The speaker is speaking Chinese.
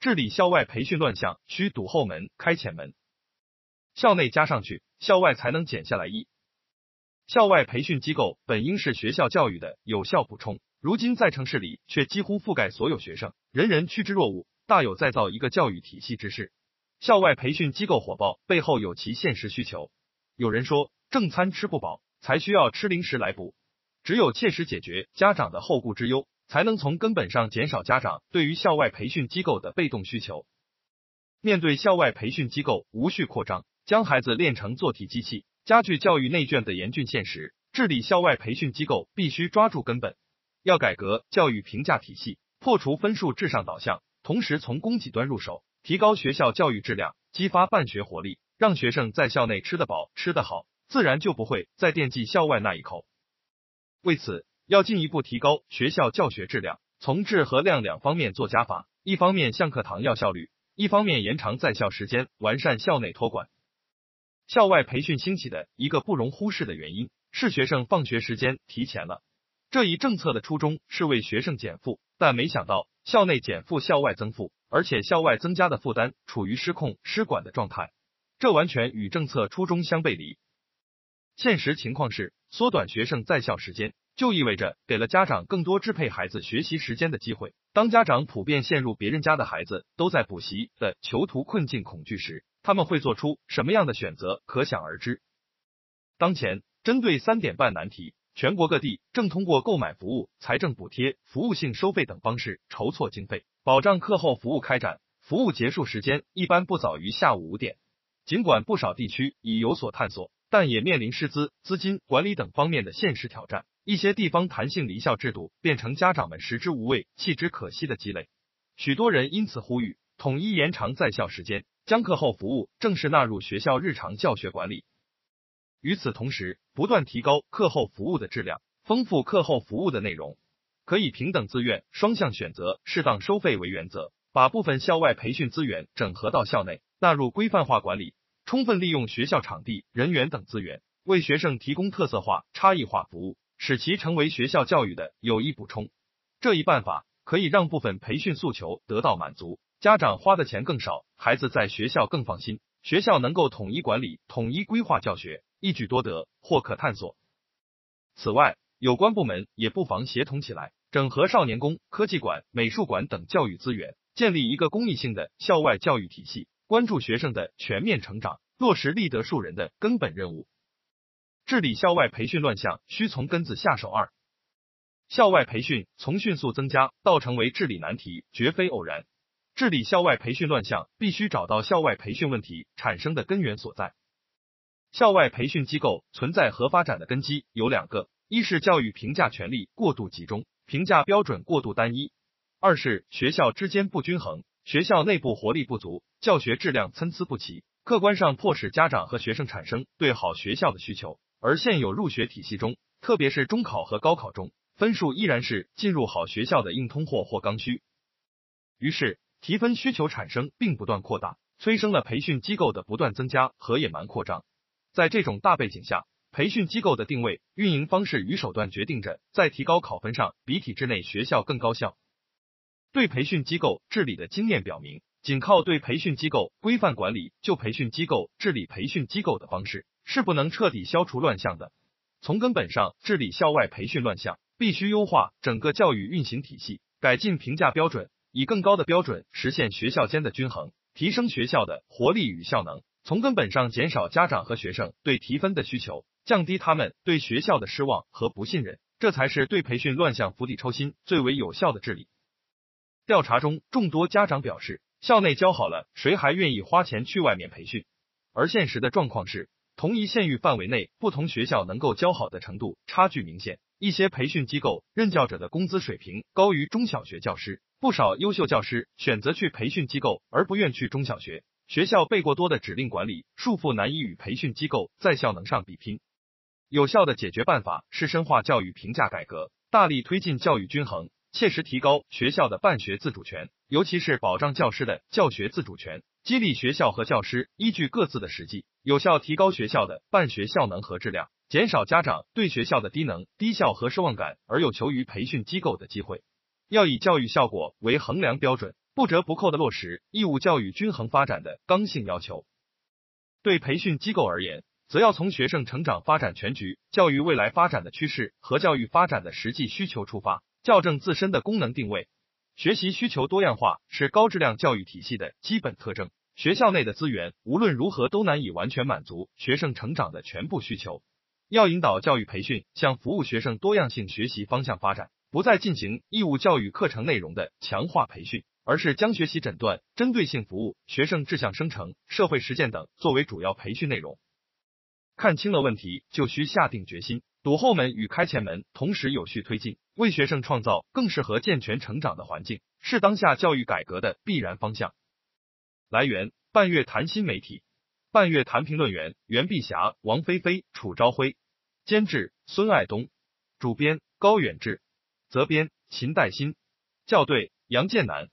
治理校外培训乱象，需堵后门，开前门。校内加上去，校外才能减下来。一校外培训机构本应是学校教育的有效补充，如今在城市里却几乎覆盖所有学生，人人趋之若鹜，大有再造一个教育体系之势。校外培训机构火爆背后有其现实需求。有人说，正餐吃不饱，才需要吃零食来补。只有切实解决家长的后顾之忧，才能从根本上减少家长对于校外培训机构的被动需求。面对校外培训机构无序扩张，将孩子练成做题机器，加剧教育内卷的严峻现实，治理校外培训机构必须抓住根本，要改革教育评价体系，破除分数至上导向，同时从供给端入手，提高学校教育质量，激发办学活力，让学生在校内吃得饱、吃得好，自然就不会再惦记校外那一口。为此，要进一步提高学校教学质量，从质和量两方面做加法，一方面向课堂要效率，一方面延长在校时间，完善校内托管。校外培训兴起的一个不容忽视的原因是学生放学时间提前了。这一政策的初衷是为学生减负，但没想到校内减负，校外增负，而且校外增加的负担处于失控失管的状态，这完全与政策初衷相背离。现实情况是，缩短学生在校时间，就意味着给了家长更多支配孩子学习时间的机会。当家长普遍陷入别人家的孩子都在补习的囚徒困境恐惧时，他们会做出什么样的选择？可想而知。当前，针对三点半难题，全国各地正通过购买服务、财政补贴、服务性收费等方式筹措经费，保障课后服务开展。服务结束时间一般不早于下午五点。尽管不少地区已有所探索，但也面临师资、资金管理等方面的现实挑战。一些地方弹性离校制度变成家长们食之无味、弃之可惜的积累。许多人因此呼吁统一延长在校时间。将课后服务正式纳入学校日常教学管理。与此同时，不断提高课后服务的质量，丰富课后服务的内容，可以平等自愿、双向选择、适当收费为原则，把部分校外培训资源整合到校内，纳入规范化管理，充分利用学校场地、人员等资源，为学生提供特色化、差异化服务，使其成为学校教育的有益补充。这一办法可以让部分培训诉求得到满足。家长花的钱更少，孩子在学校更放心，学校能够统一管理、统一规划教学，一举多得，或可探索。此外，有关部门也不妨协同起来，整合少年宫、科技馆、美术馆等教育资源，建立一个公益性的校外教育体系，关注学生的全面成长，落实立德树人的根本任务。治理校外培训乱象，需从根子下手。二，校外培训从迅速增加到成为治理难题，绝非偶然。治理校外培训乱象，必须找到校外培训问题产生的根源所在。校外培训机构存在和发展的根基有两个：一是教育评价权力过度集中，评价标准过度单一；二是学校之间不均衡，学校内部活力不足，教学质量参差不齐，客观上迫使家长和学生产生对好学校的需求。而现有入学体系中，特别是中考和高考中，分数依然是进入好学校的硬通货或刚需。于是。提分需求产生并不断扩大，催生了培训机构的不断增加和野蛮扩张。在这种大背景下，培训机构的定位、运营方式与手段决定着在提高考分上比体制内学校更高效。对培训机构治理的经验表明，仅靠对培训机构规范管理就培训机构治理培训机构的方式是不能彻底消除乱象的。从根本上治理校外培训乱象，必须优化整个教育运行体系，改进评价标准。以更高的标准实现学校间的均衡，提升学校的活力与效能，从根本上减少家长和学生对提分的需求，降低他们对学校的失望和不信任，这才是对培训乱象釜底抽薪最为有效的治理。调查中，众多家长表示，校内教好了，谁还愿意花钱去外面培训？而现实的状况是，同一县域范围内，不同学校能够教好的程度差距明显，一些培训机构任教者的工资水平高于中小学教师。不少优秀教师选择去培训机构，而不愿去中小学。学校被过多的指令管理束缚，难以与培训机构在效能上比拼。有效的解决办法是深化教育评价改革，大力推进教育均衡，切实提高学校的办学自主权，尤其是保障教师的教学自主权，激励学校和教师依据各自的实际，有效提高学校的办学效能和质量，减少家长对学校的低能、低效和失望感而有求于培训机构的机会。要以教育效果为衡量标准，不折不扣的落实义务教育均衡发展的刚性要求。对培训机构而言，则要从学生成长发展全局、教育未来发展的趋势和教育发展的实际需求出发，校正自身的功能定位。学习需求多样化是高质量教育体系的基本特征。学校内的资源无论如何都难以完全满足学生成长的全部需求。要引导教育培训向服务学生多样性学习方向发展，不再进行义务教育课程内容的强化培训，而是将学习诊断、针对性服务、学生志向生成、社会实践等作为主要培训内容。看清了问题，就需下定决心，堵后门与开前门同时有序推进，为学生创造更适合健全成长的环境，是当下教育改革的必然方向。来源：半月谈新媒体，半月谈评论员：袁碧霞、王菲菲、楚朝晖，监制：孙爱东，主编：高远志，责编：秦代新，校对：杨建南。